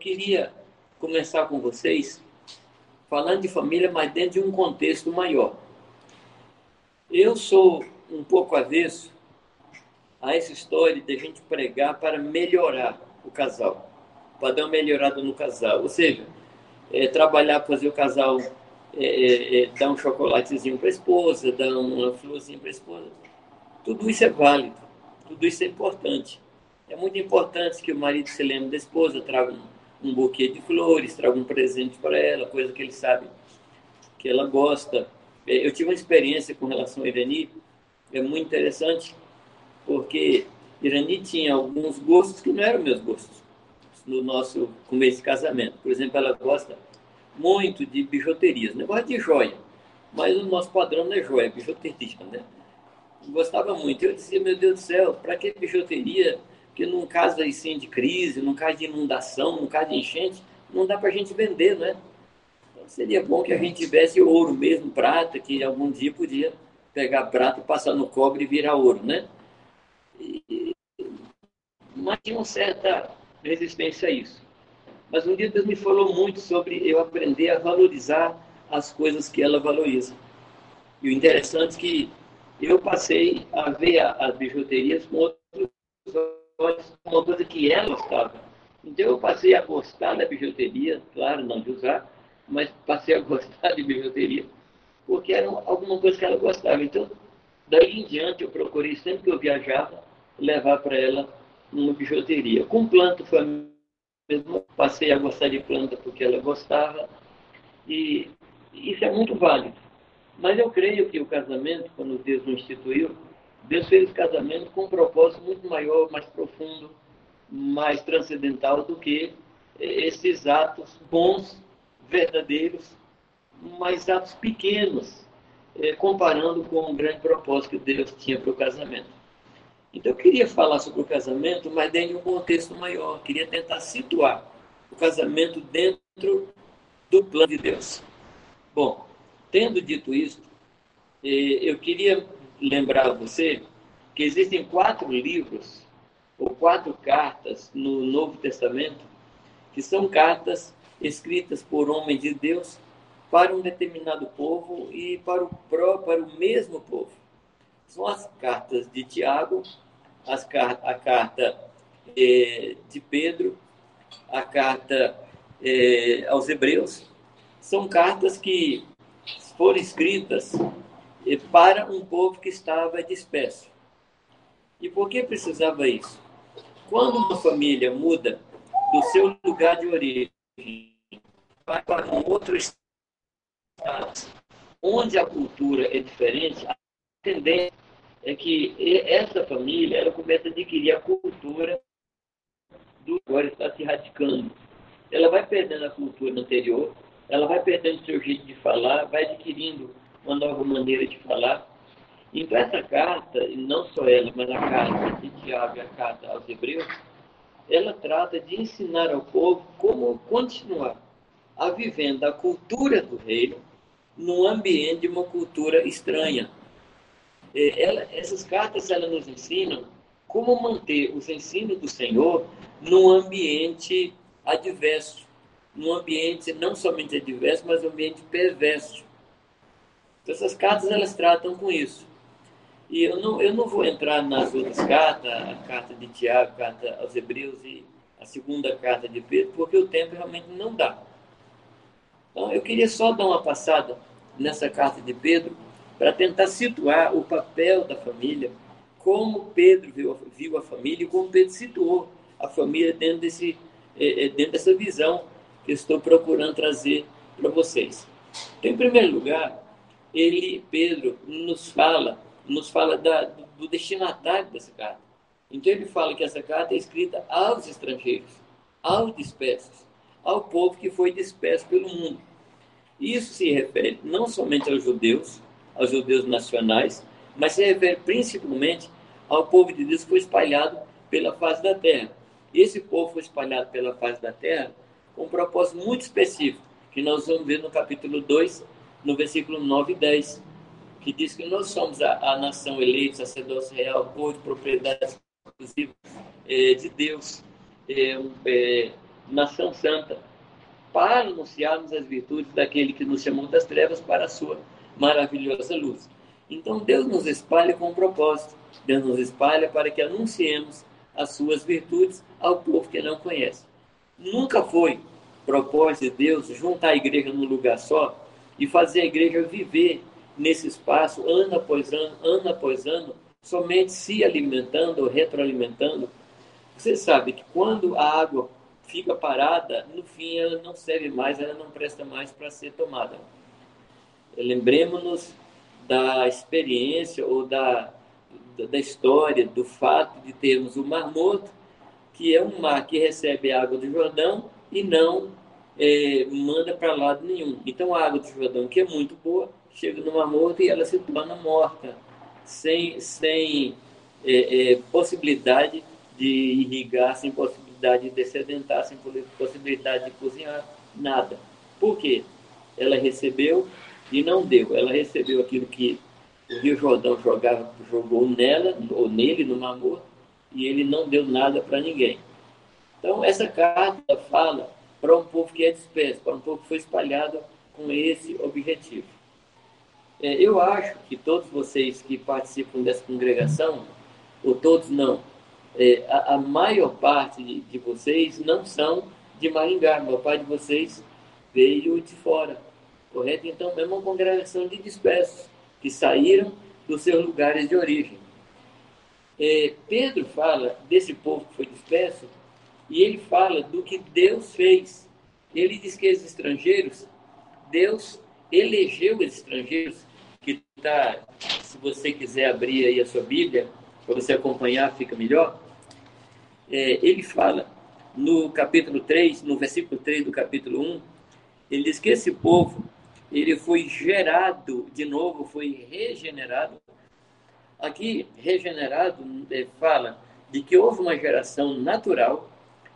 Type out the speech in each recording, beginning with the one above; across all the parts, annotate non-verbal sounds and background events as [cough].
queria começar com vocês falando de família, mas dentro de um contexto maior. Eu sou um pouco avesso a essa história de a gente pregar para melhorar o casal, para dar uma melhorada no casal. Ou seja, é, trabalhar para fazer o casal é, é, é dar um chocolatezinho para a esposa, dar uma florzinha para a esposa. Tudo isso é válido, tudo isso é importante. É muito importante que o marido se lembre da esposa, traga um, um buquê de flores, traga um presente para ela, coisa que ele sabe que ela gosta. É, eu tive uma experiência com relação a Irani, é muito interessante, porque Irani tinha alguns gostos que não eram meus gostos no nosso começo de casamento. Por exemplo, ela gosta muito de bijuterias, negócio de joia, mas o nosso padrão não é joia, é bijuteria, né? Gostava muito. Eu dizia, meu Deus do céu, para que bijuteria? Porque num caso assim de crise, num caso de inundação, num caso de enchente, não dá para a gente vender, né? Então, seria bom que a gente tivesse ouro mesmo, prata, que algum dia podia pegar prata passar no cobre e virar ouro, né? E, mas tinha uma certa resistência a isso. Mas um dia Deus me falou muito sobre eu aprender a valorizar as coisas que ela valoriza. E o interessante é que eu passei a ver as bijuterias com outros uma coisa que ela gostava. Então eu passei a gostar da bijuteria, claro, não de usar, mas passei a [laughs] gostar de bijuteria, porque era alguma coisa que ela gostava. Então, daí em diante, eu procurei, sempre que eu viajava, levar para ela uma bijuteria. Com planta foi a mesma, passei a gostar de planta porque ela gostava, e isso é muito válido. Mas eu creio que o casamento, quando Deus o instituiu, Deus fez o casamento com um propósito muito maior, mais profundo, mais transcendental do que esses atos bons, verdadeiros, mas atos pequenos, eh, comparando com o grande propósito que Deus tinha para o casamento. Então, eu queria falar sobre o casamento, mas dentro de um contexto maior. Eu queria tentar situar o casamento dentro do plano de Deus. Bom, tendo dito isso, eh, eu queria lembrar a você que existem quatro livros ou quatro cartas no Novo Testamento que são cartas escritas por homens de Deus para um determinado povo e para o, para o mesmo povo são as cartas de Tiago, as, a carta é, de Pedro, a carta é, aos Hebreus. São cartas que foram escritas para um povo que estava disperso. E por que precisava isso? Quando uma família muda do seu lugar de origem para um outro estado, onde a cultura é diferente, a tendência é que essa família ela começa a adquirir a cultura do agora está se radicando. Ela vai perdendo a cultura anterior, ela vai perdendo o seu jeito de falar, vai adquirindo uma nova maneira de falar. Então essa carta, e não só ela, mas a carta de Tiago a carta aos Hebreus, ela trata de ensinar ao povo como continuar a vivendo a cultura do reino no ambiente de uma cultura estranha, ela, essas cartas elas nos ensinam como manter os ensinos do Senhor num ambiente adverso, num ambiente não somente adverso, mas um ambiente perverso. Então, essas cartas elas tratam com isso. E eu não, eu não vou entrar nas outras cartas, a carta de Tiago, a carta aos Hebreus e a segunda carta de Pedro, porque o tempo realmente não dá. Então, eu queria só dar uma passada nessa carta de Pedro, para tentar situar o papel da família, como Pedro viu, viu a família e como Pedro situou a família dentro, desse, é, é, dentro dessa visão que estou procurando trazer para vocês. Então, em primeiro lugar, ele, Pedro, nos fala, nos fala da, do destinatário dessa carta. Então ele fala que essa carta é escrita aos estrangeiros, aos dispersos, ao povo que foi disperso pelo mundo. Isso se refere não somente aos judeus, aos judeus nacionais, mas se refere principalmente ao povo de Deus que foi espalhado pela face da terra. Esse povo foi espalhado pela face da terra com um propósito muito específico, que nós vamos ver no capítulo 2, no versículo 9 e 10, que diz que nós somos a, a nação eleita, sacerdócio real, povo de propriedade exclusiva é, de Deus, é, é, nação santa, para anunciarmos as virtudes daquele que nos chamou das trevas para a sua maravilhosa luz. Então Deus nos espalha com um propósito. Deus nos espalha para que anunciemos as suas virtudes ao povo que não conhece. Nunca foi propósito de Deus juntar a igreja num lugar só e fazer a igreja viver nesse espaço ano após ano, ano após ano, somente se alimentando ou retroalimentando. Você sabe que quando a água fica parada, no fim ela não serve mais, ela não presta mais para ser tomada. Lembremos-nos da experiência ou da, da história, do fato de termos o Mar Morto, que é um mar que recebe água do Jordão e não é, manda para lado nenhum. Então a água do Jordão, que é muito boa, chega no Mar Morto e ela se torna morta, sem, sem é, é, possibilidade de irrigar, sem possibilidade de descedentar, sem possibilidade de cozinhar, nada. Por quê? Ela recebeu e não deu. Ela recebeu aquilo que o Rio Jordão jogava, jogou nela, ou nele, no Mar Morto, e ele não deu nada para ninguém. Então, essa carta fala para um povo que é disperso, para um povo que foi espalhado com esse objetivo. É, eu acho que todos vocês que participam dessa congregação, ou todos não, é, a, a, maior parte de, de, vocês não são de Maringá, a maior parte de vocês veio de fora, correto? Então, é uma congregação de dispersos, que saíram dos seus lugares de origem. É, Pedro fala desse povo que foi disperso, e ele fala do que Deus fez. Ele diz que os estrangeiros, Deus elegeu os estrangeiros que está, se você quiser abrir aí a sua Bíblia, para você acompanhar, fica melhor. É, ele fala no capítulo 3, no versículo 3 do capítulo 1, ele diz que esse povo, ele foi gerado de novo, foi regenerado. Aqui, regenerado, é, fala de que houve uma geração natural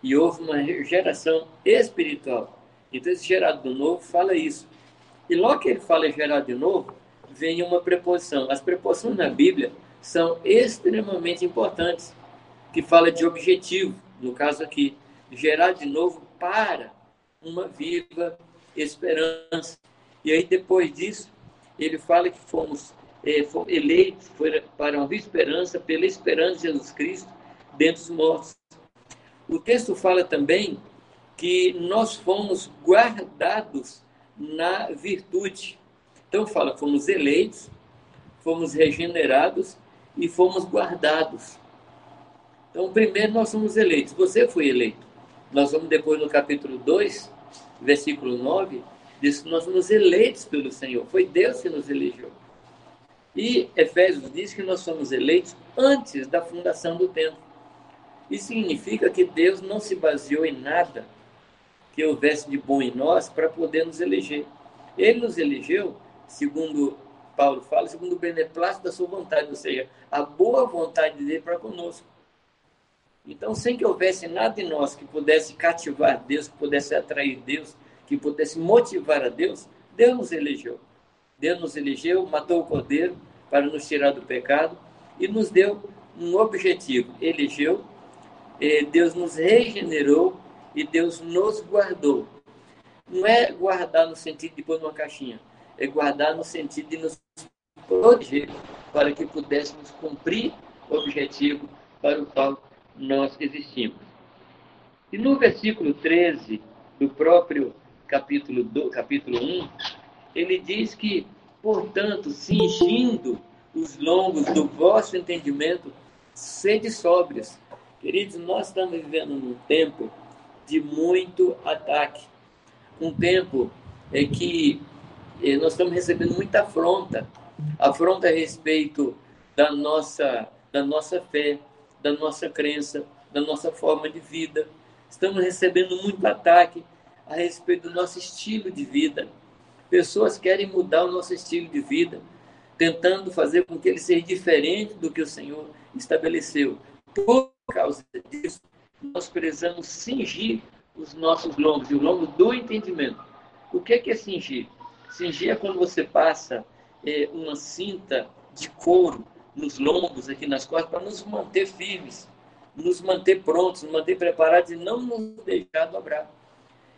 e houve uma geração espiritual. Então, esse gerado de novo fala isso. E logo que ele fala gerado de novo, vem uma preposição. As preposições na Bíblia são extremamente importantes, que fala de objetivo, no caso aqui, gerar de novo para uma viva esperança. E aí depois disso, ele fala que fomos, é, eleitos para uma viva esperança pela esperança de Jesus Cristo dentre os mortos. O texto fala também que nós fomos guardados na virtude. Então fala, fomos eleitos, fomos regenerados e fomos guardados. Então, primeiro nós somos eleitos. Você foi eleito. Nós vamos depois no capítulo 2, versículo 9, diz que nós somos eleitos pelo Senhor. Foi Deus que nos elegeu. E Efésios diz que nós somos eleitos antes da fundação do templo. Isso significa que Deus não se baseou em nada que houvesse de bom em nós para poder nos eleger. Ele nos elegeu segundo Paulo fala, segundo o beneplácito da sua vontade, ou seja, a boa vontade dele para conosco. Então, sem que houvesse nada em nós que pudesse cativar Deus, que pudesse atrair Deus, que pudesse motivar a Deus, Deus nos elegeu. Deus nos elegeu, matou o cordeiro para nos tirar do pecado e nos deu um objetivo. Elegeu, Deus nos regenerou e Deus nos guardou. Não é guardar no sentido de pôr numa caixinha é guardar no sentido de nos proteger para que pudéssemos cumprir o objetivo para o qual nós existimos. E no versículo 13 do próprio capítulo, do, capítulo 1, ele diz que, portanto, cingindo os lombos do vosso entendimento, sede sóbrios. Queridos, nós estamos vivendo num tempo de muito ataque. Um tempo é que e nós estamos recebendo muita afronta, afronta a respeito da nossa, da nossa fé, da nossa crença, da nossa forma de vida. Estamos recebendo muito ataque a respeito do nosso estilo de vida. Pessoas querem mudar o nosso estilo de vida, tentando fazer com que ele seja diferente do que o Senhor estabeleceu. Por causa disso, nós precisamos cingir os nossos lombos, e o lombo do entendimento. O que é, que é cingir? Cingir é quando você passa é, uma cinta de couro nos lombos, aqui nas costas, para nos manter firmes, nos manter prontos, nos manter preparados e não nos deixar dobrar.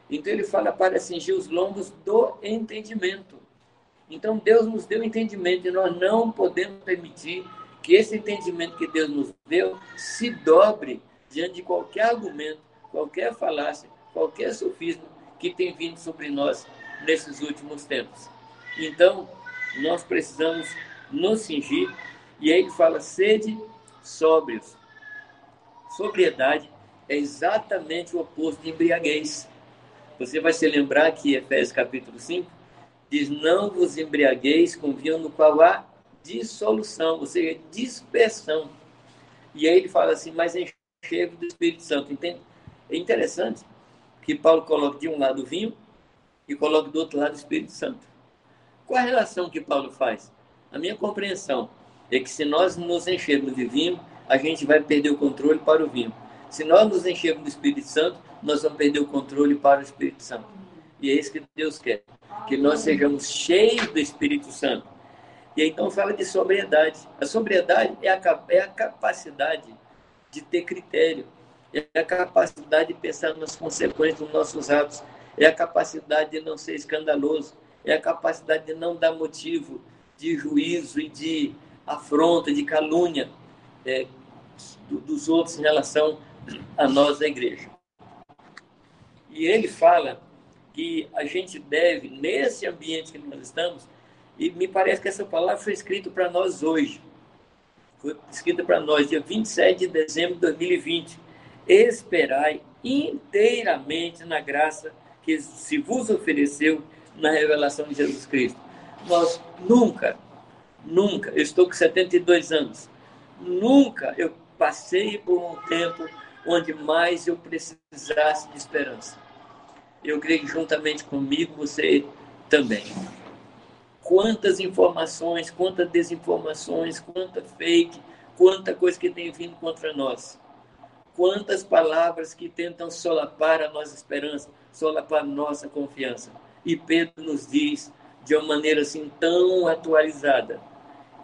Então ele fala para cingir os lombos do entendimento. Então Deus nos deu entendimento e nós não podemos permitir que esse entendimento que Deus nos deu se dobre diante de qualquer argumento, qualquer falácia, qualquer sofisma que tem vindo sobre nós nesses últimos tempos. Então, nós precisamos nos cingir, e aí ele fala: sede sóbrios. Sobriedade é exatamente o oposto de embriaguez. Você vai se lembrar que Efésios capítulo 5 diz: Não vos embriagueis com vinho no qual há dissolução, ou seja, dispersão. E aí ele fala assim: Mas enchei do Espírito Santo. Entende? É interessante que Paulo coloca de um lado o vinho e coloca do outro lado o Espírito Santo. Qual a relação que Paulo faz? A minha compreensão é que se nós nos enchermos de vinho, a gente vai perder o controle para o vinho. Se nós nos enchermos do Espírito Santo, nós vamos perder o controle para o Espírito Santo. E é isso que Deus quer, que nós sejamos cheios do Espírito Santo. E aí, então fala de sobriedade. A sobriedade é a, é a capacidade de ter critério, é a capacidade de pensar nas consequências dos nossos atos, é a capacidade de não ser escandaloso, é a capacidade de não dar motivo de juízo e de afronta, de calúnia é, dos outros em relação a nós da igreja. E ele fala que a gente deve, nesse ambiente que nós estamos, e me parece que essa palavra foi escrita para nós hoje, foi escrita para nós, dia 27 de dezembro de 2020. Esperai inteiramente na graça que se vos ofereceu na revelação de Jesus Cristo. Nós nunca, nunca, eu estou com 72 anos, nunca eu passei por um tempo onde mais eu precisasse de esperança. Eu creio que juntamente comigo você também. Quantas informações, quantas desinformações, quanta fake, quanta coisa que tem vindo contra nós. Quantas palavras que tentam solapar a nossa esperança, solapar a nossa confiança. E Pedro nos diz, de uma maneira assim tão atualizada,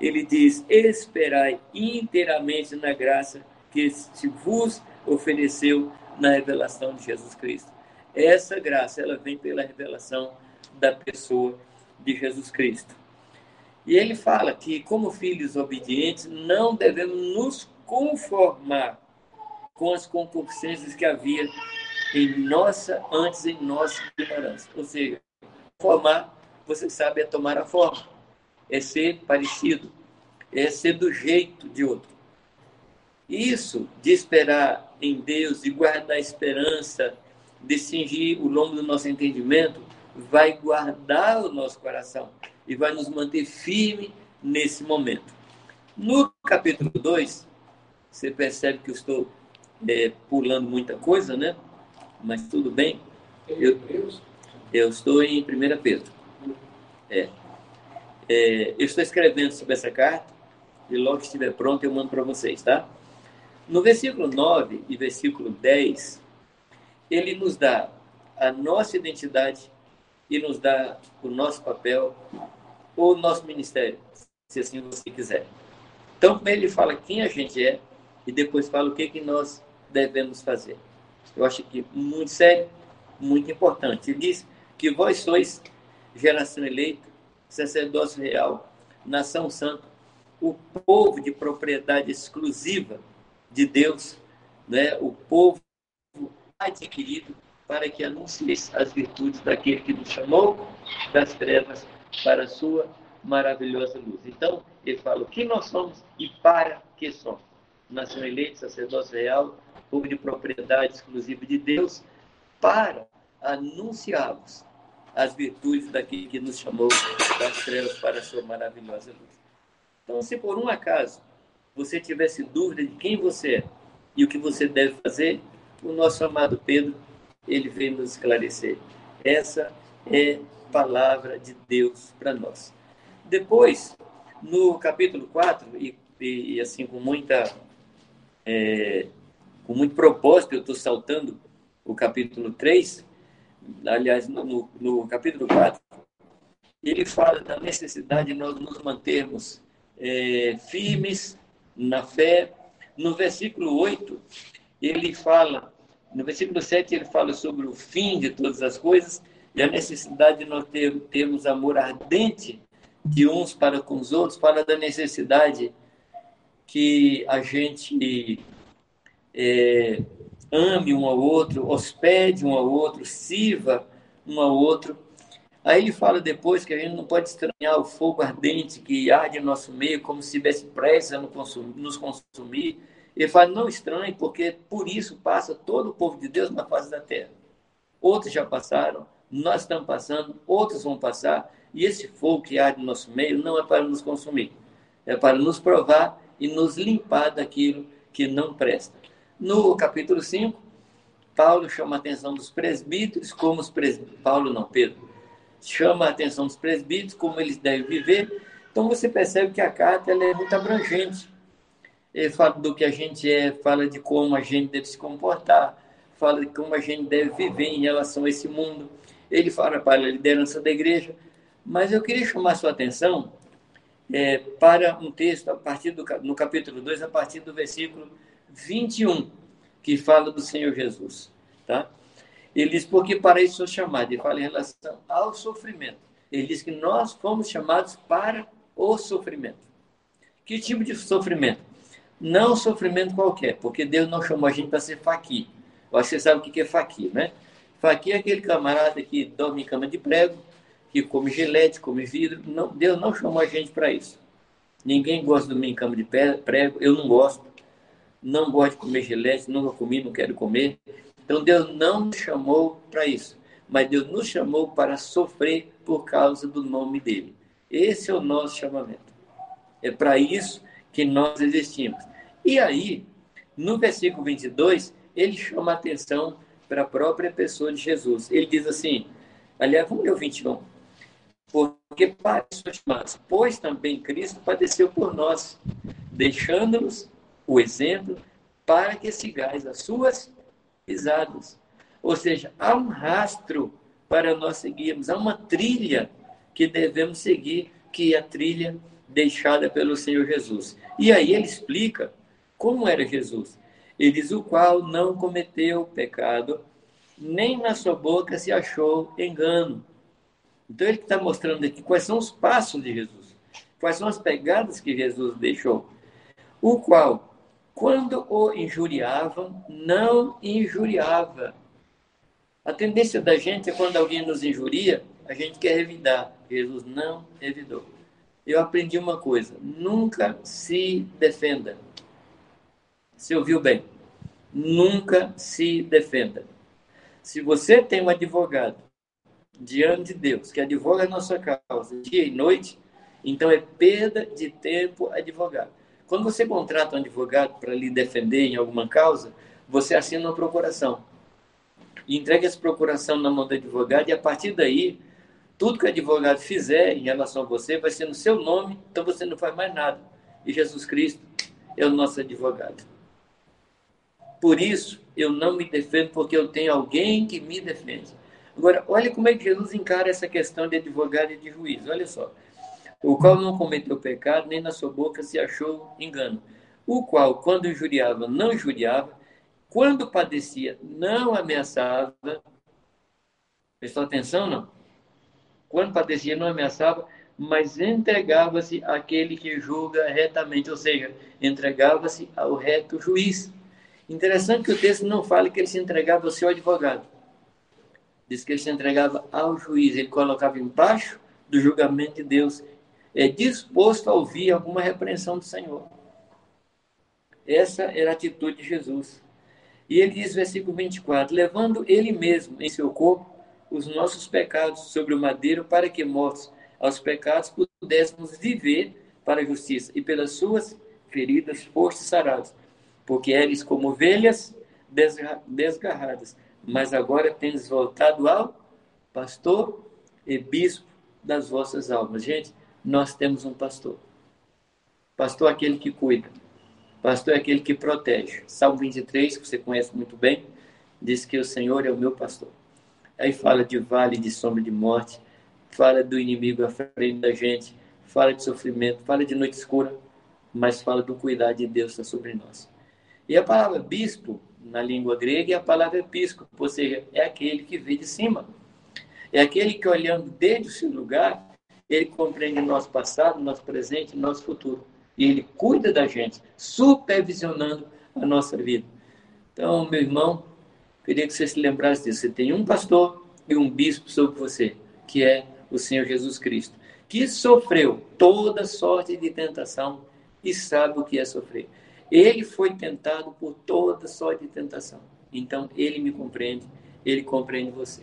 ele diz: Esperai inteiramente na graça que se vos ofereceu na revelação de Jesus Cristo. Essa graça, ela vem pela revelação da pessoa de Jesus Cristo. E ele fala que, como filhos obedientes, não devemos nos conformar com as concupiscências que havia em nossa, antes em nossa ignorância. Ou seja, formar, você sabe, é tomar a forma, é ser parecido, é ser do jeito de outro. Isso de esperar em Deus, de guardar a esperança, de cingir o lombo do nosso entendimento, vai guardar o nosso coração e vai nos manter firme nesse momento. No capítulo 2, você percebe que eu estou é, pulando muita coisa, né? Mas tudo bem. Eu, eu estou em 1 Pedro. É. é. eu estou escrevendo sobre essa carta e logo que estiver pronto eu mando para vocês, tá? No versículo 9 e versículo 10, ele nos dá a nossa identidade e nos dá o nosso papel ou o nosso ministério, se assim você quiser. Então, ele fala quem a gente é e depois fala o que, que nós devemos fazer. Eu acho que muito sério, muito importante. Ele diz que vós sois geração eleita, sacerdócio real, nação santa, o povo de propriedade exclusiva de Deus, né? o povo adquirido para que anuncie as virtudes daquele que nos chamou das trevas para a sua maravilhosa luz. Então, ele fala o que nós somos e para que somos. Nação eleita, sacerdócio real, povo de propriedade exclusiva de Deus, para anunciarmos as virtudes daquele que nos chamou das trevas para a sua maravilhosa luz. Então, se por um acaso você tivesse dúvida de quem você é e o que você deve fazer, o nosso amado Pedro, ele veio nos esclarecer. Essa é palavra de Deus para nós. Depois, no capítulo 4, e, e assim com muita é, com muito propósito, eu estou saltando o capítulo 3, aliás, no, no capítulo 4, ele fala da necessidade de nós nos mantermos é, firmes na fé, No versículo 8, ele fala, no versículo 7, ele fala sobre o fim de todas as coisas e a necessidade de nós ter, termos amor ardente de uns para com os outros, fala da necessidade que a gente é, ame um ao outro, hospede um ao outro, sirva um ao outro. Aí ele fala depois que a gente não pode estranhar o fogo ardente que arde em nosso meio, como se tivesse pressa nos consumir. Ele fala, não estranhe, porque por isso passa todo o povo de Deus na face da terra. Outros já passaram, nós estamos passando, outros vão passar, e esse fogo que arde no nosso meio não é para nos consumir, é para nos provar e nos limpar daquilo que não presta. No capítulo 5, Paulo chama a atenção dos presbíteros, como os presbíteros, Paulo não, Pedro, chama a atenção dos presbíteros, como eles devem viver. Então você percebe que a carta é muito abrangente. Ele fala do que a gente é, fala de como a gente deve se comportar, fala de como a gente deve viver em relação a esse mundo. Ele fala para a liderança da igreja. Mas eu queria chamar sua atenção é, para um texto a partir do no capítulo 2, a partir do versículo 21, que fala do Senhor Jesus, tá? Ele diz, porque para isso sou chamado. Ele fala em relação ao sofrimento. Ele diz que nós fomos chamados para o sofrimento. Que tipo de sofrimento? Não sofrimento qualquer, porque Deus não chamou a gente para ser faqui. Eu acho que você sabe o que é faqui, né? Faqui é aquele camarada que dorme em cama de prego, que come gilete, come vidro. Não, Deus não chamou a gente para isso. Ninguém gosta de dormir em cama de prego, eu não gosto. Não gosto de comer gilete, nunca comi, não quero comer. Então Deus não nos chamou para isso, mas Deus nos chamou para sofrer por causa do nome dele. Esse é o nosso chamamento. É para isso que nós existimos. E aí, no versículo 22, ele chama a atenção para a própria pessoa de Jesus. Ele diz assim, aliás, vamos ler o 21. Porque para isso chamados, pois também Cristo padeceu por nós, deixando-nos o exemplo para que sigais as suas pisadas. Ou seja, há um rastro para nós seguirmos, há uma trilha que devemos seguir, que é a trilha deixada pelo Senhor Jesus. E aí ele explica como era Jesus. Ele diz: o qual não cometeu pecado, nem na sua boca se achou engano. Então ele está mostrando aqui quais são os passos de Jesus, quais são as pegadas que Jesus deixou. O qual quando o injuriavam, não injuriava. A tendência da gente é quando alguém nos injuria, a gente quer revidar. Jesus não revidou. Eu aprendi uma coisa: nunca se defenda. Você ouviu bem? Nunca se defenda. Se você tem um advogado diante de Deus que advoga a nossa causa dia e noite, então é perda de tempo advogar. Quando você contrata um advogado para lhe defender em alguma causa, você assina uma procuração. E entrega essa procuração na mão do advogado e a partir daí, tudo que o advogado fizer em relação a você vai ser no seu nome, então você não faz mais nada. E Jesus Cristo é o nosso advogado. Por isso, eu não me defendo porque eu tenho alguém que me defende. Agora, olha como é que Jesus encara essa questão de advogado e de juiz. Olha só o qual não cometeu pecado, nem na sua boca se achou engano, o qual, quando injuriava, não injuriava, quando padecia, não ameaçava. Prestou atenção, não? Quando padecia, não ameaçava, mas entregava-se àquele que julga retamente, ou seja, entregava-se ao reto juiz. Interessante que o texto não fala que ele se entregava ao seu advogado. Diz que ele se entregava ao juiz, ele colocava embaixo do julgamento de Deus é disposto a ouvir alguma repreensão do Senhor. Essa era a atitude de Jesus. E ele diz, versículo 24: levando ele mesmo em seu corpo os nossos pecados sobre o madeiro, para que, mortos aos pecados, pudéssemos viver para a justiça, e pelas suas feridas fostes sarados. Porque eres como ovelhas desgarradas, mas agora tens voltado ao pastor e bispo das vossas almas. Gente, nós temos um pastor. Pastor é aquele que cuida. Pastor é aquele que protege. Salmo 23, que você conhece muito bem, diz que o Senhor é o meu pastor. Aí fala de vale de sombra de morte, fala do inimigo à frente da gente, fala de sofrimento, fala de noite escura, mas fala do cuidado de Deus está sobre nós. E a palavra bispo, na língua grega, é a palavra episcopo, ou seja, é aquele que vê de cima. É aquele que, olhando desde o seu lugar, ele compreende o nosso passado, nosso presente, nosso futuro. E ele cuida da gente, supervisionando a nossa vida. Então, meu irmão, queria que você se lembrasse disso. Você tem um pastor e um bispo sobre você, que é o Senhor Jesus Cristo, que sofreu toda sorte de tentação e sabe o que é sofrer. Ele foi tentado por toda sorte de tentação. Então, ele me compreende, ele compreende você.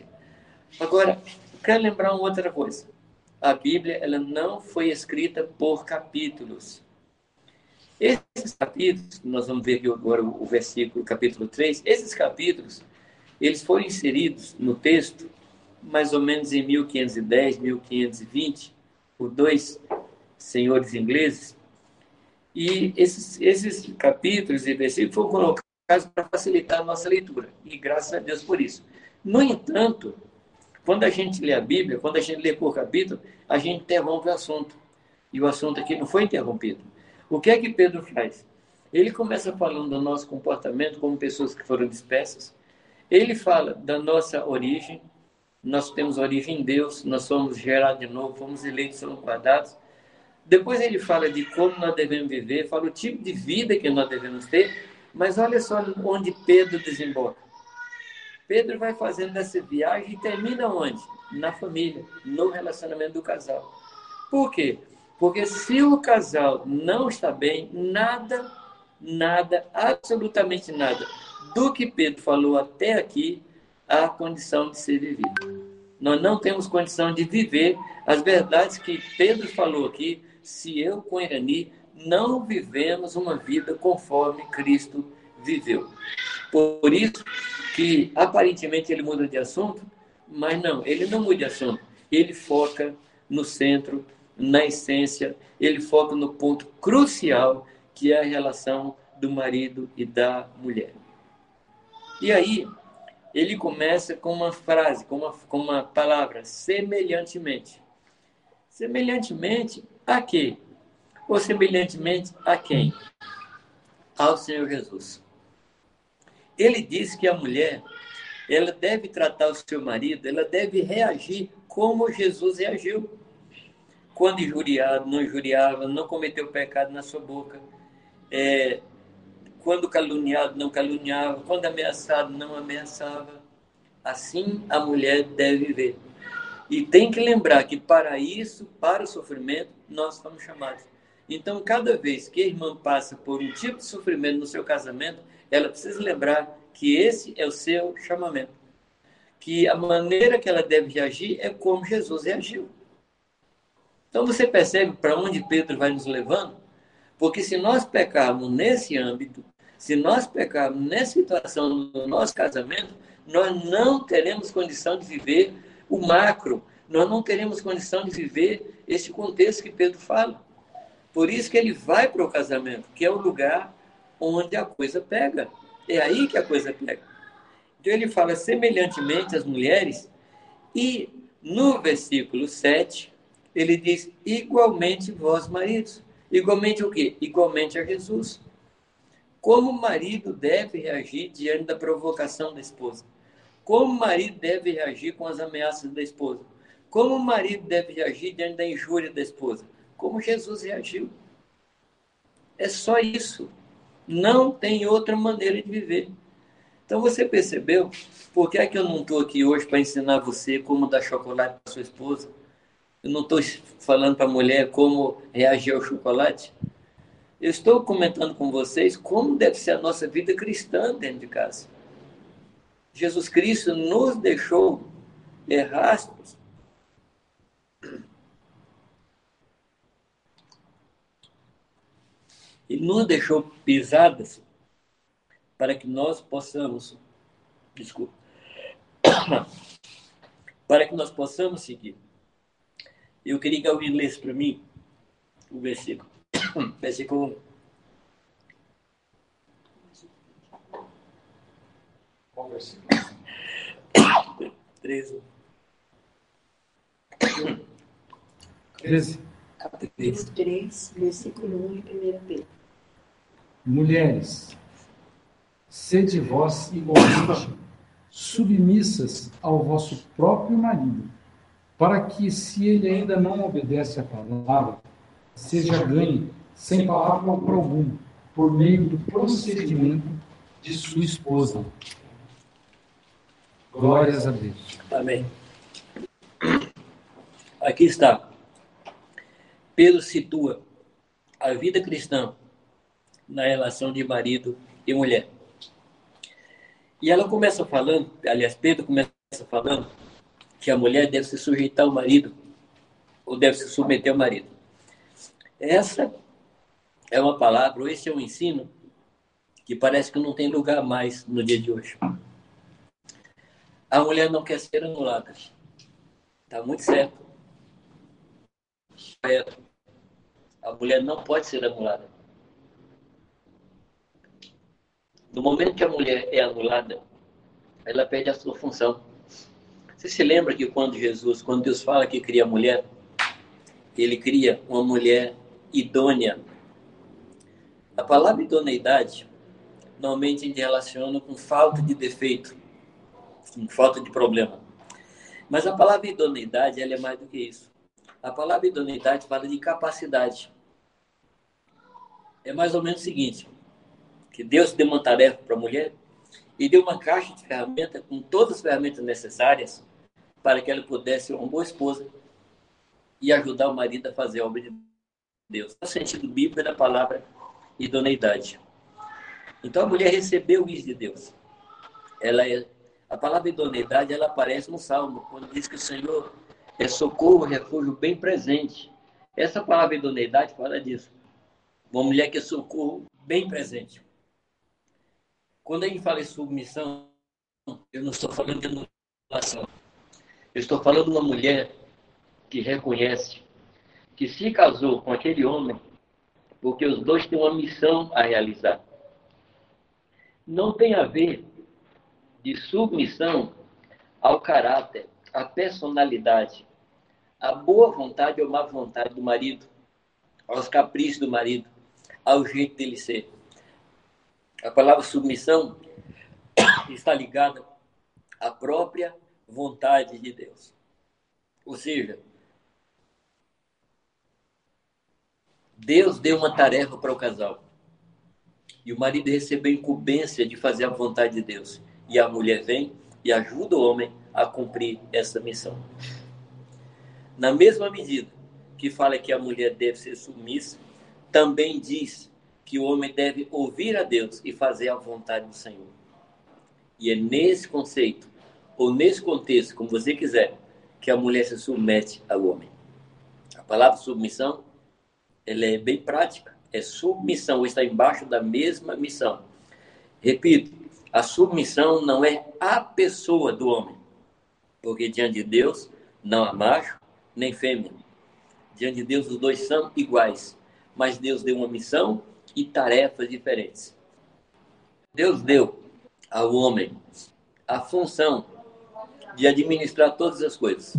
Agora, quero lembrar uma outra coisa. A Bíblia ela não foi escrita por capítulos. Esses capítulos, nós vamos ver agora o versículo, capítulo 3, esses capítulos, eles foram inseridos no texto mais ou menos em 1510, 1520, por dois senhores ingleses. E esses, esses capítulos e versículos foram colocados para facilitar a nossa leitura. E graças a Deus por isso. No entanto, quando a gente lê a Bíblia, quando a gente lê por capítulo, a gente interrompe o assunto. E o assunto aqui não foi interrompido. O que é que Pedro faz? Ele começa falando do nosso comportamento como pessoas que foram dispersas. Ele fala da nossa origem. Nós temos origem em Deus, nós somos gerados de novo, fomos eleitos, somos guardados. Depois ele fala de como nós devemos viver, fala o tipo de vida que nós devemos ter. Mas olha só onde Pedro desemboca. Pedro vai fazendo essa viagem e termina onde? Na família, no relacionamento do casal. Por quê? Porque se o casal não está bem, nada, nada, absolutamente nada do que Pedro falou até aqui há condição de ser vivido. Nós não temos condição de viver as verdades que Pedro falou aqui, se eu com Irani não vivemos uma vida conforme Cristo viveu. Por isso que aparentemente ele muda de assunto, mas não, ele não muda de assunto. Ele foca no centro, na essência, ele foca no ponto crucial, que é a relação do marido e da mulher. E aí, ele começa com uma frase, com uma, com uma palavra, semelhantemente. Semelhantemente a quê? Ou semelhantemente a quem? Ao Senhor Jesus. Ele diz que a mulher, ela deve tratar o seu marido, ela deve reagir como Jesus reagiu. Quando injuriado, não injuriava, não cometeu pecado na sua boca. É, quando caluniado, não caluniava. Quando ameaçado, não ameaçava. Assim a mulher deve viver. E tem que lembrar que para isso, para o sofrimento, nós estamos chamados. Então, cada vez que a irmã passa por um tipo de sofrimento no seu casamento, ela precisa lembrar que esse é o seu chamamento. Que a maneira que ela deve reagir é como Jesus reagiu. Então você percebe para onde Pedro vai nos levando? Porque se nós pecarmos nesse âmbito, se nós pecarmos nessa situação do nosso casamento, nós não teremos condição de viver o macro, nós não teremos condição de viver esse contexto que Pedro fala. Por isso que ele vai para o casamento, que é o lugar onde a coisa pega. É aí que a coisa pega. Então ele fala semelhantemente às mulheres, e no versículo 7, ele diz: igualmente vós, maridos. Igualmente o quê? Igualmente a Jesus. Como o marido deve reagir diante da provocação da esposa? Como o marido deve reagir com as ameaças da esposa? Como o marido deve reagir diante da injúria da esposa? Como Jesus reagiu. É só isso. Não tem outra maneira de viver. Então você percebeu por que é que eu não estou aqui hoje para ensinar você como dar chocolate para sua esposa? Eu não estou falando para a mulher como reagir ao chocolate. Eu estou comentando com vocês como deve ser a nossa vida cristã dentro de casa. Jesus Cristo nos deixou rastros Ele nos deixou pisadas para que nós possamos, desculpa, [coughs] para que nós possamos seguir. Eu queria que alguém lesse para mim o versículo. [coughs] Versículo. Versículo? 13. 13. Capítulo 3, versículo 1 e 1 Pedro. Mulheres, sede vós igualmente submissas ao vosso próprio marido, para que, se ele ainda não obedece à palavra, seja ganho sem palavra alguma, por meio do procedimento de sua esposa. Glórias a Deus. Amém. Aqui está. Pedro situa a vida cristã na relação de marido e mulher. E ela começa falando, aliás, Pedro começa falando que a mulher deve se sujeitar ao marido ou deve se submeter ao marido. Essa é uma palavra, ou esse é um ensino que parece que não tem lugar mais no dia de hoje. A mulher não quer ser anulada. Está muito certo. A mulher não pode ser anulada. No momento que a mulher é anulada, ela perde a sua função. Você se lembra que quando Jesus, quando Deus fala que cria a mulher, ele cria uma mulher idônea. A palavra idoneidade normalmente a gente relaciona com falta de defeito, com falta de problema. Mas a palavra idoneidade ela é mais do que isso. A palavra idoneidade fala de capacidade. É mais ou menos o seguinte: que Deus deu uma tarefa para a mulher e deu uma caixa de ferramentas com todas as ferramentas necessárias para que ela pudesse ser uma boa esposa e ajudar o marido a fazer a obra de Deus. No sentido bíblico da palavra idoneidade. Então a mulher recebeu isso de Deus. Ela é, a palavra idoneidade ela aparece no Salmo, quando diz que o Senhor é socorro, refúgio bem presente. Essa palavra idoneidade fala disso. Uma mulher que é socorro bem presente. Quando a gente fala em submissão, eu não estou falando de anulação. Eu estou falando de uma mulher que reconhece que se casou com aquele homem porque os dois têm uma missão a realizar. Não tem a ver de submissão ao caráter, à personalidade, à boa vontade ou má vontade do marido, aos caprichos do marido, ao jeito dele ser. A palavra submissão [coughs] está ligada à própria vontade de Deus. Ou seja, Deus deu uma tarefa para o casal. E o marido recebeu a incumbência de fazer a vontade de Deus. E a mulher vem e ajuda o homem a cumprir essa missão. Na mesma medida que fala que a mulher deve ser submissa, também diz que o homem deve ouvir a Deus e fazer a vontade do Senhor. E é nesse conceito, ou nesse contexto, como você quiser, que a mulher se submete ao homem. A palavra submissão, ela é bem prática. É submissão, está embaixo da mesma missão. Repito, a submissão não é a pessoa do homem. Porque diante de Deus não há macho nem fêmea. Diante de Deus os dois são iguais. Mas Deus deu uma missão e tarefas diferentes. Deus deu ao homem a função de administrar todas as coisas.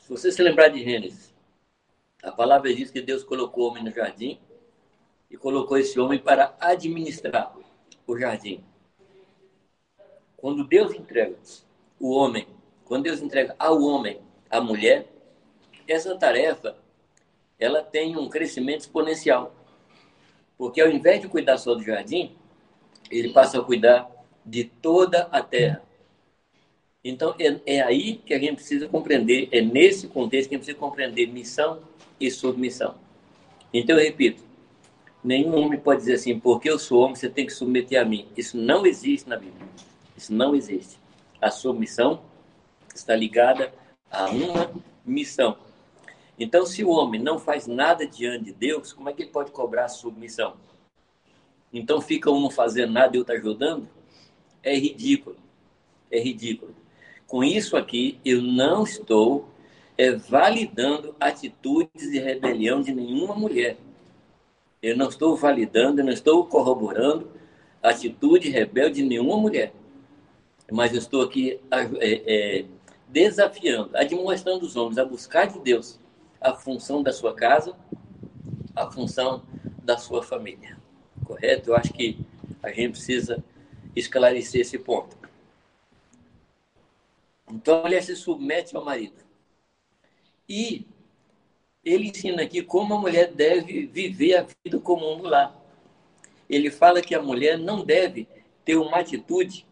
Se você se lembrar de Gênesis, a palavra diz que Deus colocou o homem no jardim e colocou esse homem para administrar o jardim. Quando Deus entrega o homem, quando Deus entrega ao homem a mulher, essa tarefa ela tem um crescimento exponencial. Porque ao invés de cuidar só do jardim, ele passa a cuidar de toda a terra. Então, é, é, aí que a gente precisa compreender, é nesse contexto que a gente precisa compreender missão e submissão. Então, eu repito, nenhum homem pode dizer assim, porque eu sou homem, você tem que submeter a mim. Isso não existe na Bíblia. Isso não existe. A submissão está ligada a uma missão. Então, se o homem não faz nada diante de Deus, como é que ele pode cobrar submissão? Então, fica um não fazendo nada e outro ajudando? É ridículo. É ridículo. Com isso aqui, eu não estou é, validando atitudes de rebelião de nenhuma mulher. Eu não estou validando, eu não estou corroborando atitude rebelde de nenhuma mulher. Mas eu estou aqui é, é, desafiando, admoestando os homens a buscar de Deus a função da sua casa, a função da sua família. Correto? Eu acho que A gente precisa esclarecer esse ponto. Então a mulher se submete ao marido. E ele ensina aqui como a mulher deve viver a vida comum no lar. Ele fala que a mulher não deve ter uma atitude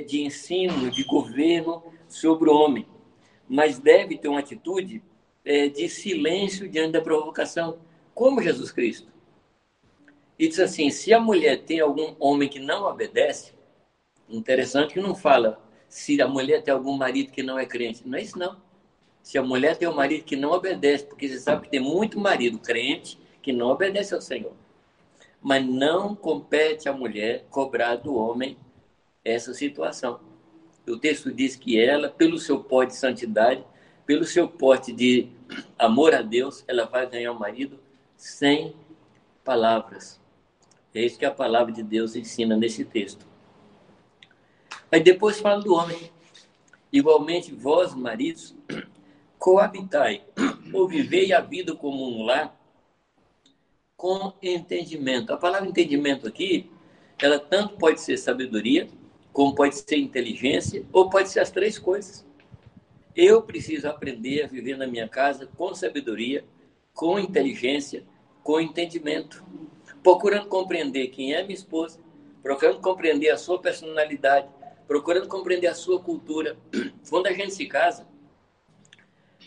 de ensino, de governo sobre o homem, mas deve ter uma atitude é, de silêncio diante da provocação, como Jesus Cristo. E diz assim: se a mulher tem algum homem que não obedece, interessante que não fala se a mulher tem algum marido que não é crente. Não é isso, não. Se a mulher tem um marido que não obedece, porque você sabe que tem muito marido crente que não obedece ao Senhor. Mas não compete à mulher cobrar do homem essa situação. O texto diz que ela, pelo seu porte de santidade, pelo seu porte de amor a Deus, ela vai ganhar o um marido sem palavras. É isso que a palavra de Deus ensina nesse texto. Aí depois fala do homem. Igualmente, vós, maridos, [clears throat] coabitai, ou vivei a vida comum lá com entendimento. A palavra entendimento aqui, ela tanto pode ser sabedoria, como pode ser inteligência, ou pode ser as três coisas. Eu preciso aprender a viver na minha casa com sabedoria, com inteligência, com entendimento, procurando compreender quem é minha esposa, procurando compreender a sua personalidade, procurando compreender a sua cultura. [clears throat] Quando a gente se casa,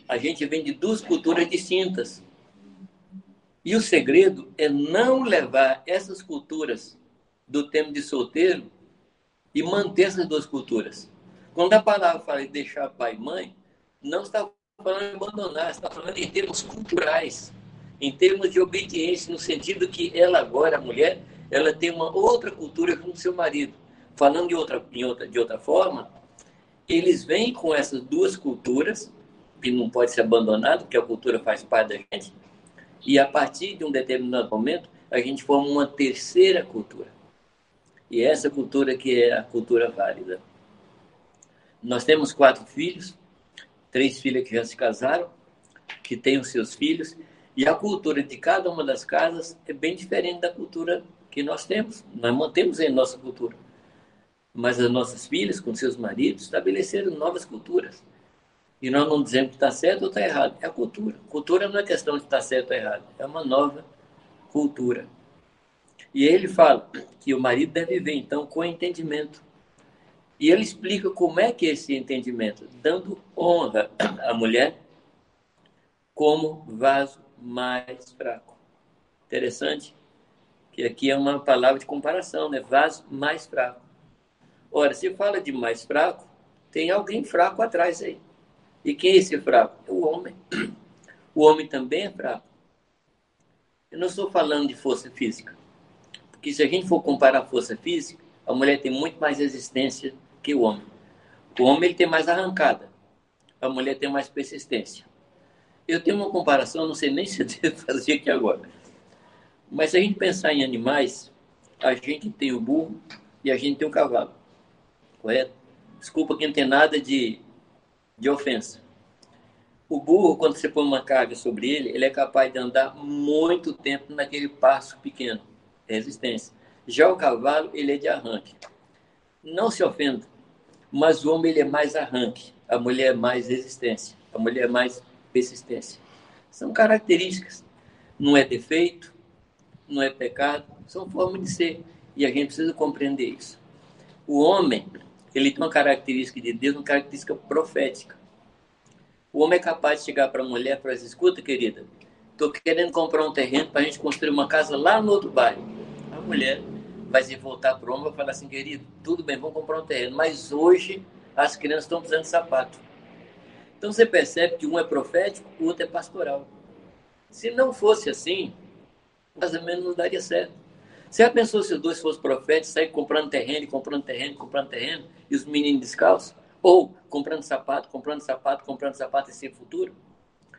a gente vem de duas culturas distintas. E o segredo é não levar essas culturas do tempo de solteiro e manter essas duas culturas. Quando a palavra fala de deixar pai e mãe, não está falando de abandonar, está falando em termos culturais, em termos de obediência, no sentido que ela agora, a mulher, ela tem uma outra cultura com seu marido. Falando de outra, em outra, de outra forma, eles vêm com essas duas culturas, que não pode ser abandonado, porque a cultura faz parte da gente, e a partir de um determinado momento, a gente forma uma terceira cultura. E essa cultura que é a cultura válida. Nós temos quatro filhos, três filhas que já se casaram, que têm os seus filhos, e a cultura de cada uma das casas é bem diferente da cultura que nós temos. Nós mantemos em nossa cultura mas as nossas filhas, com seus maridos, estabeleceram novas culturas. E nós não dizemos que está certo ou está errado. É a cultura. Cultura não é questão de estar tá certo ou errado. É uma nova cultura. E ele fala que o marido deve viver, então, com entendimento. E ele explica como é que é esse entendimento, dando honra à mulher como vaso mais fraco. Interessante que aqui é uma palavra de comparação, né? Vaso mais fraco. Ora, se fala de mais fraco, tem alguém fraco atrás aí. E quem é esse fraco? É o homem. O homem também é fraco. Eu não estou falando de força física. Porque se a gente for comparar a força física, a mulher tem muito mais resistência que o homem. O homem ele tem mais arrancada. A mulher tem mais persistência. Eu tenho uma comparação, não sei nem [laughs] se eu devo fazer aqui agora. Mas se a gente pensar em animais, a gente tem o burro e a gente tem o cavalo correto? Desculpa que não tem nada de, de ofensa. O burro, quando você põe uma carga sobre ele, ele é capaz de andar muito tempo naquele passo pequeno, resistência. Já o cavalo, ele é de arranque. Não se ofenda, mas o homem ele é mais arranque, a mulher é mais resistência, a mulher é mais persistência. São características. Não é defeito, não é pecado, são formas de ser. E a gente precisa compreender isso. O homem, ele tem uma característica de Deus, uma característica profética. O homem é capaz de chegar para a mulher e falar assim, escuta, querida, estou querendo comprar um terreno para a gente construir uma casa lá no outro bairro. Mulher vai se voltar para o homem e falar assim, querido, tudo bem, vamos comprar um terreno, mas hoje as crianças estão precisando de sapato. Então você percebe que um é profético, o outro é pastoral. Se não fosse assim, o casamento não daria certo. Você já pensou se os dois fossem profetas, sair comprando terreno, comprando terreno, comprando terreno, e os meninos descalços? Ou comprando sapato, comprando sapato, comprando sapato e sem futuro?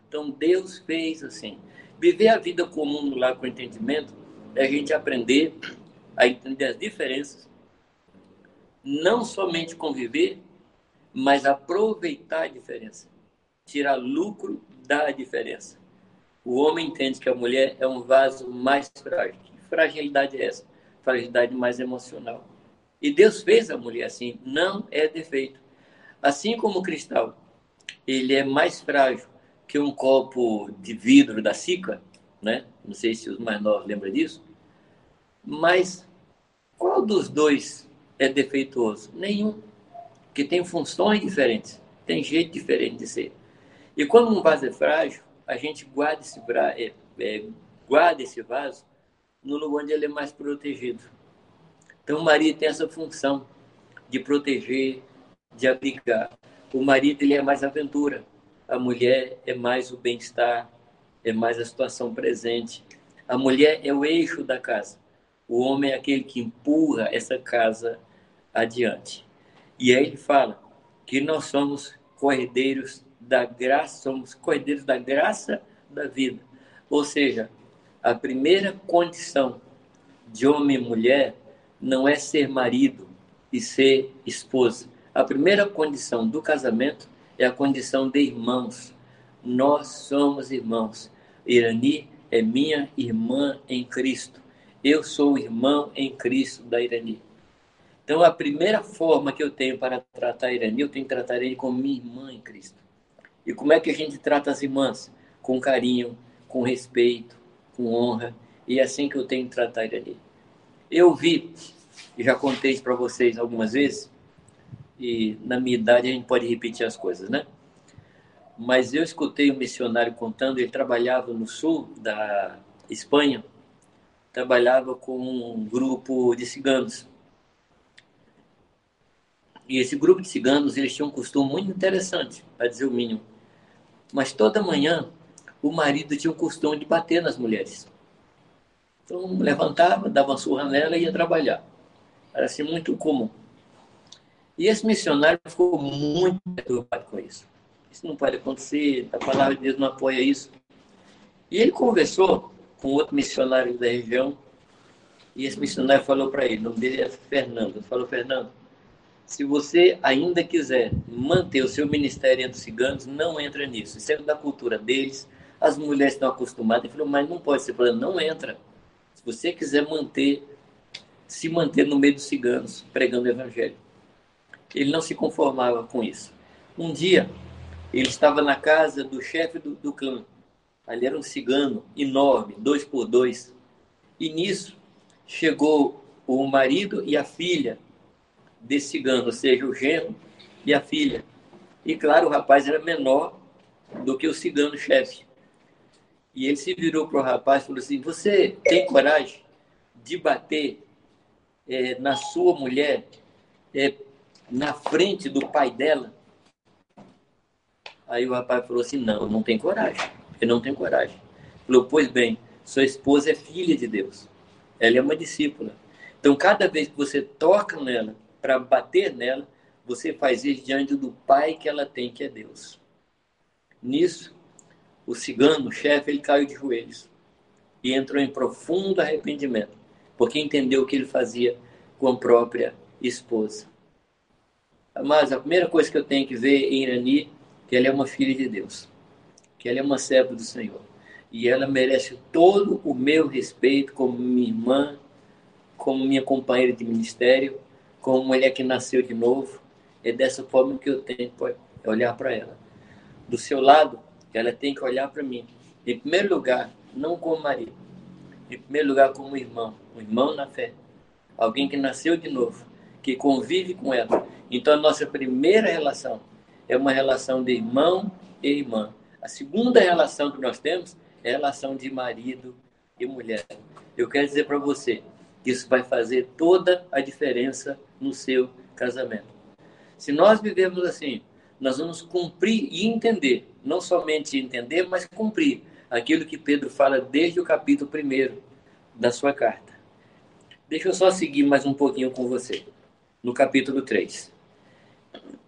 Então Deus fez assim. Viver a vida comum lá com entendimento é a gente aprender a entender as diferenças, não somente conviver, mas aproveitar a diferença, tirar lucro da diferença. O homem entende que a mulher é um vaso mais frágil fragilidade é essa? fragilidade mais emocional. E Deus fez a mulher assim, não é defeito. Assim como o cristal, ele é mais frágil que um copo de vidro da Sica, né? Não sei se os mais novos lembram disso. Mas qual dos dois é defeituoso? Nenhum. Que tem funções diferentes, tem jeito diferente de ser. E quando um vaso é frágil, a gente guarda esse, é, é, guarda esse vaso no lugar onde ele é mais protegido. Então, o marido tem essa função de proteger, de abrigar. O marido ele é mais aventura, a mulher é mais o bem-estar, é mais a situação presente. A mulher é o eixo da casa. O homem é aquele que empurra essa casa adiante. E aí ele fala que nós somos cordeiros da graça, somos cordeiros da graça da vida. Ou seja, a primeira condição de homem e mulher não é ser marido e ser esposa. A primeira condição do casamento é a condição de irmãos. Nós somos irmãos. Irani é minha irmã em Cristo. Eu sou irmão em Cristo da Irani. Então, a primeira forma que eu tenho para tratar a Irani, eu tenho que tratar ele como minha irmã em Cristo. E como é que a gente trata as irmãs? Com carinho, com respeito, com honra. E é assim que eu tenho que tratar a Irani. Eu vi, e já contei para vocês algumas vezes, e na minha idade a gente pode repetir as coisas, né? Mas eu escutei um missionário contando, ele trabalhava no sul da Espanha, trabalhava com um grupo de ciganos. E esse grupo de ciganos, eles tinham um costume muito interessante, para dizer o mínimo. Mas toda manhã, o marido tinha o costume de bater nas mulheres. Então, levantava, dava uma surra nela e ia trabalhar. Era assim muito comum. E esse missionário ficou muito preocupado com isso. Isso não pode acontecer, a palavra de Deus não apoia isso. E ele conversou com outro missionário da região, e esse missionário falou para ele, o nome dele é Fernando, ele falou, Fernando, se você ainda quiser manter o seu ministério entre os ciganos, não entra nisso. Isso é da cultura deles, as mulheres estão acostumadas. Ele falou, mas não pode ser. Falou, não entra. Se você quiser manter, se manter no meio dos ciganos, pregando o evangelho. Ele não se conformava com isso. Um dia, ele estava na casa do chefe do, do clã. Ali era um cigano enorme, dois por dois. E nisso chegou o marido e a filha desse cigano, ou seja, o genro e a filha. E claro, o rapaz era menor do que o cigano chefe. E ele se virou para o rapaz e falou assim: Você tem coragem de bater é, na sua mulher é, na frente do pai dela? Aí o rapaz falou assim: Não, não tem coragem. Eu não tenho coragem. Falou: Pois bem, sua esposa é filha de Deus. Ela é uma discípula. Então, cada vez que você toca nela para bater nela, você faz isso diante do pai que ela tem, que é Deus. Nisso, o cigano, o chefe, ele caiu de joelhos e entrou em profundo arrependimento, porque entendeu o que ele fazia com a própria esposa. Mas a primeira coisa que eu tenho que ver em Irani que ela é uma filha de Deus, que ela é uma serva do Senhor. E ela merece todo o meu respeito como minha irmã, como minha companheira de ministério, como mulher que nasceu de novo. É dessa forma que eu tenho que olhar para ela. Do seu lado, ela tem que olhar para mim. Em primeiro lugar, não como marido. Em primeiro lugar, como irmão. Um irmão na fé. Alguém que nasceu de novo. Que convive com ela. Então, a nossa primeira relação é uma relação de irmão e irmã. A segunda relação que nós temos é a relação de marido e mulher. Eu quero dizer para você que isso vai fazer toda a diferença no seu casamento. Se nós vivemos assim, nós vamos cumprir e entender, não somente entender, mas cumprir aquilo que Pedro fala desde o capítulo 1 da sua carta. Deixa eu só seguir mais um pouquinho com você, no capítulo 3.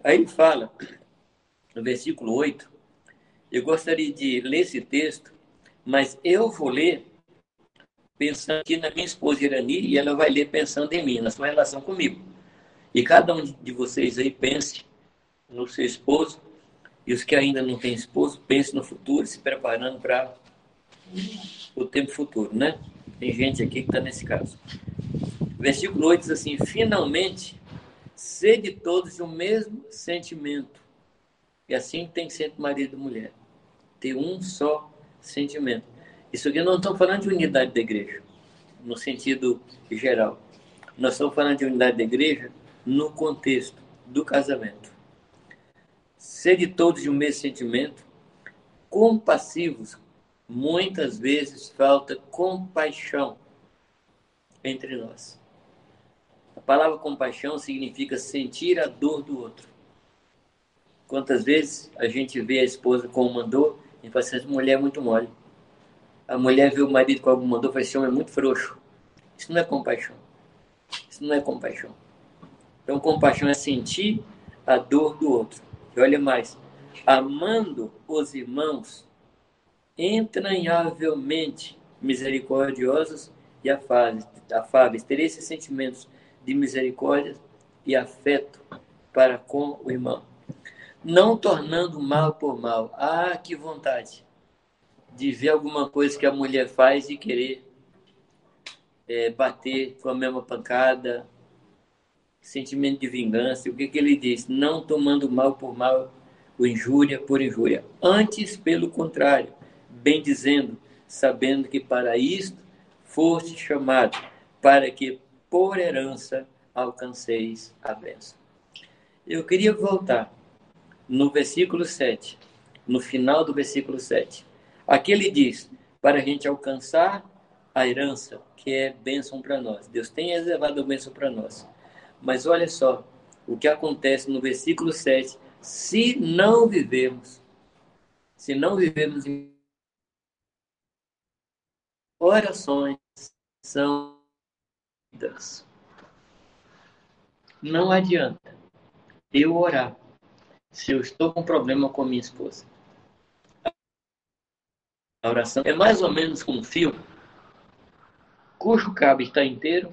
Aí ele fala no versículo 8. Eu gostaria de ler esse texto, mas eu vou ler pensando aqui na minha esposa Irani e ela vai ler pensando em mim, na sua relação comigo. E cada um de vocês aí pense no seu esposo e os que ainda não têm esposo, pense no futuro, se preparando para o tempo futuro, né? Tem gente aqui que está nesse caso. Versículo 8 diz assim: Finalmente, sede todos o mesmo sentimento. E assim tem que ser entre marido e mulher. Ter um só sentimento. Isso aqui não estamos falando de unidade da igreja, no sentido geral. Nós estamos falando de unidade da igreja no contexto do casamento. Sede todos de um mesmo sentimento, compassivos. Muitas vezes falta compaixão entre nós. A palavra compaixão significa sentir a dor do outro. Quantas vezes a gente vê a esposa como mandou e fala assim, essa mulher é muito mole. A mulher vê o marido como mandou e fala assim, homem é muito frouxo. Isso não é compaixão. Isso não é compaixão. Então, compaixão é sentir a dor do outro. E olha mais, amando os irmãos entranhavelmente misericordiosos e afáveis, ter esses sentimentos de misericórdia e afeto para com o irmão. Não tornando mal por mal. Ah, que vontade de ver alguma coisa que a mulher faz e querer é, bater com a mesma pancada, sentimento de vingança. O que, que ele diz? Não tomando mal por mal, ou injúria por injúria. Antes, pelo contrário, bem dizendo, sabendo que para isto foste chamado, para que por herança alcanceis a bênção. Eu queria voltar no versículo 7, no final do versículo 7. Aqui ele diz: para a gente alcançar a herança, que é bênção para nós. Deus tem reservado a bênção para nós. Mas olha só o que acontece no versículo 7. Se não vivemos, se não vivemos em orações são não adianta eu orar se eu estou com problema com minha esposa. A oração é mais ou menos como um fio cujo cabo está inteiro,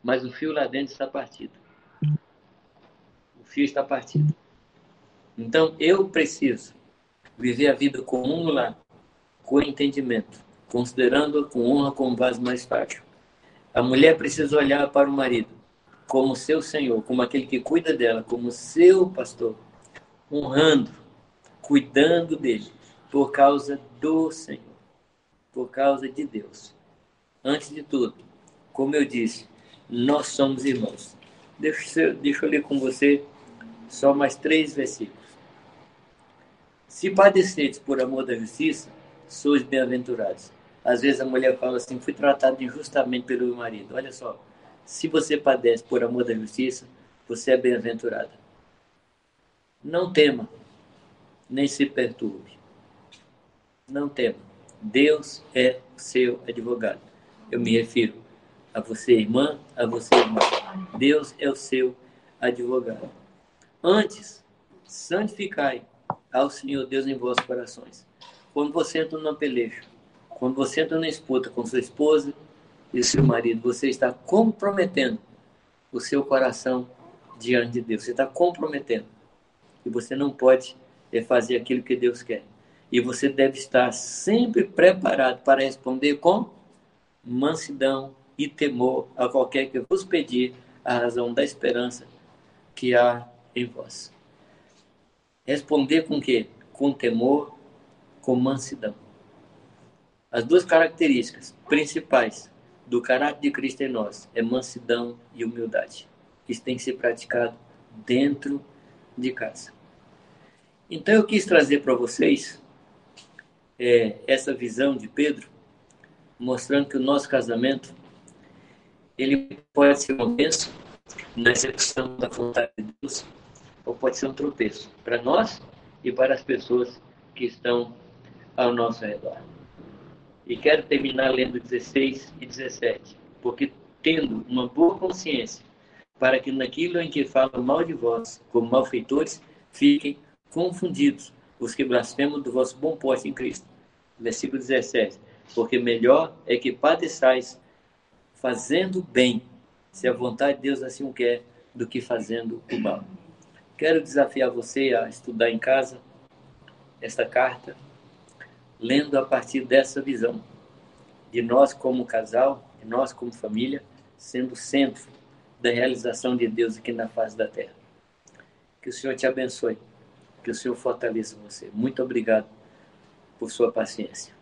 mas o fio lá dentro está partido. O fio está partido. Então eu preciso viver a vida comum lá, com entendimento, considerando com honra como vaso mais frágil. A mulher precisa olhar para o marido como seu senhor, como aquele que cuida dela, como seu pastor, honrando, cuidando dele, por causa do Senhor, por causa de Deus. Antes de tudo, como eu disse, nós somos irmãos. Deixa deixa eu ler com você só mais três versículos. Se padeceres por amor da justiça, sois bem-aventurados. Às vezes a mulher fala assim: fui tratado injustamente pelo meu marido. Olha só, se você padece por amor da justiça, você é bem-aventurada. Não tema, nem se perturbe. Não tema. Deus é seu advogado. Eu me refiro a você, irmã, a você, irmã. Deus é o seu advogado. Antes, santificai ao Senhor Deus em vossos corações. Quando você entra numa peleja, quando você entra numa disputa com sua esposa e seu marido, você está comprometendo o seu coração diante de Deus. Você está comprometendo. E você não pode é, fazer aquilo que Deus quer. E você deve estar sempre preparado para responder com mansidão e temor a qualquer que vos pedir a razão da esperança que há em vós. Responder com quê? Com temor, com mansidão. As duas características principais do caráter de Cristo em nós é mansidão e humildade. Isso tem que ser praticado dentro de casa. Então eu quis trazer para vocês é, essa visão de Pedro, mostrando que o nosso casamento ele pode ser uma bênção na execução da vontade de Deus, ou pode ser um tropeço para nós e para as pessoas que estão ao nosso redor. E quero terminar lendo 16 e 17, porque tendo uma boa consciência, para que naquilo em que falam mal de vós, como malfeitores, fiquem confundidos os que blasfemam do vosso bom porte em Cristo. Versículo 17. Porque melhor é que padeçais fazendo bem, se a vontade de Deus assim o quer, do que fazendo o mal. Quero desafiar você a estudar em casa esta carta lendo a partir dessa visão de nós como casal, de nós como família, sendo o centro da realização de Deus aqui na face da terra. Que o Senhor te abençoe, que o Senhor fortaleça você. Muito obrigado por sua paciência.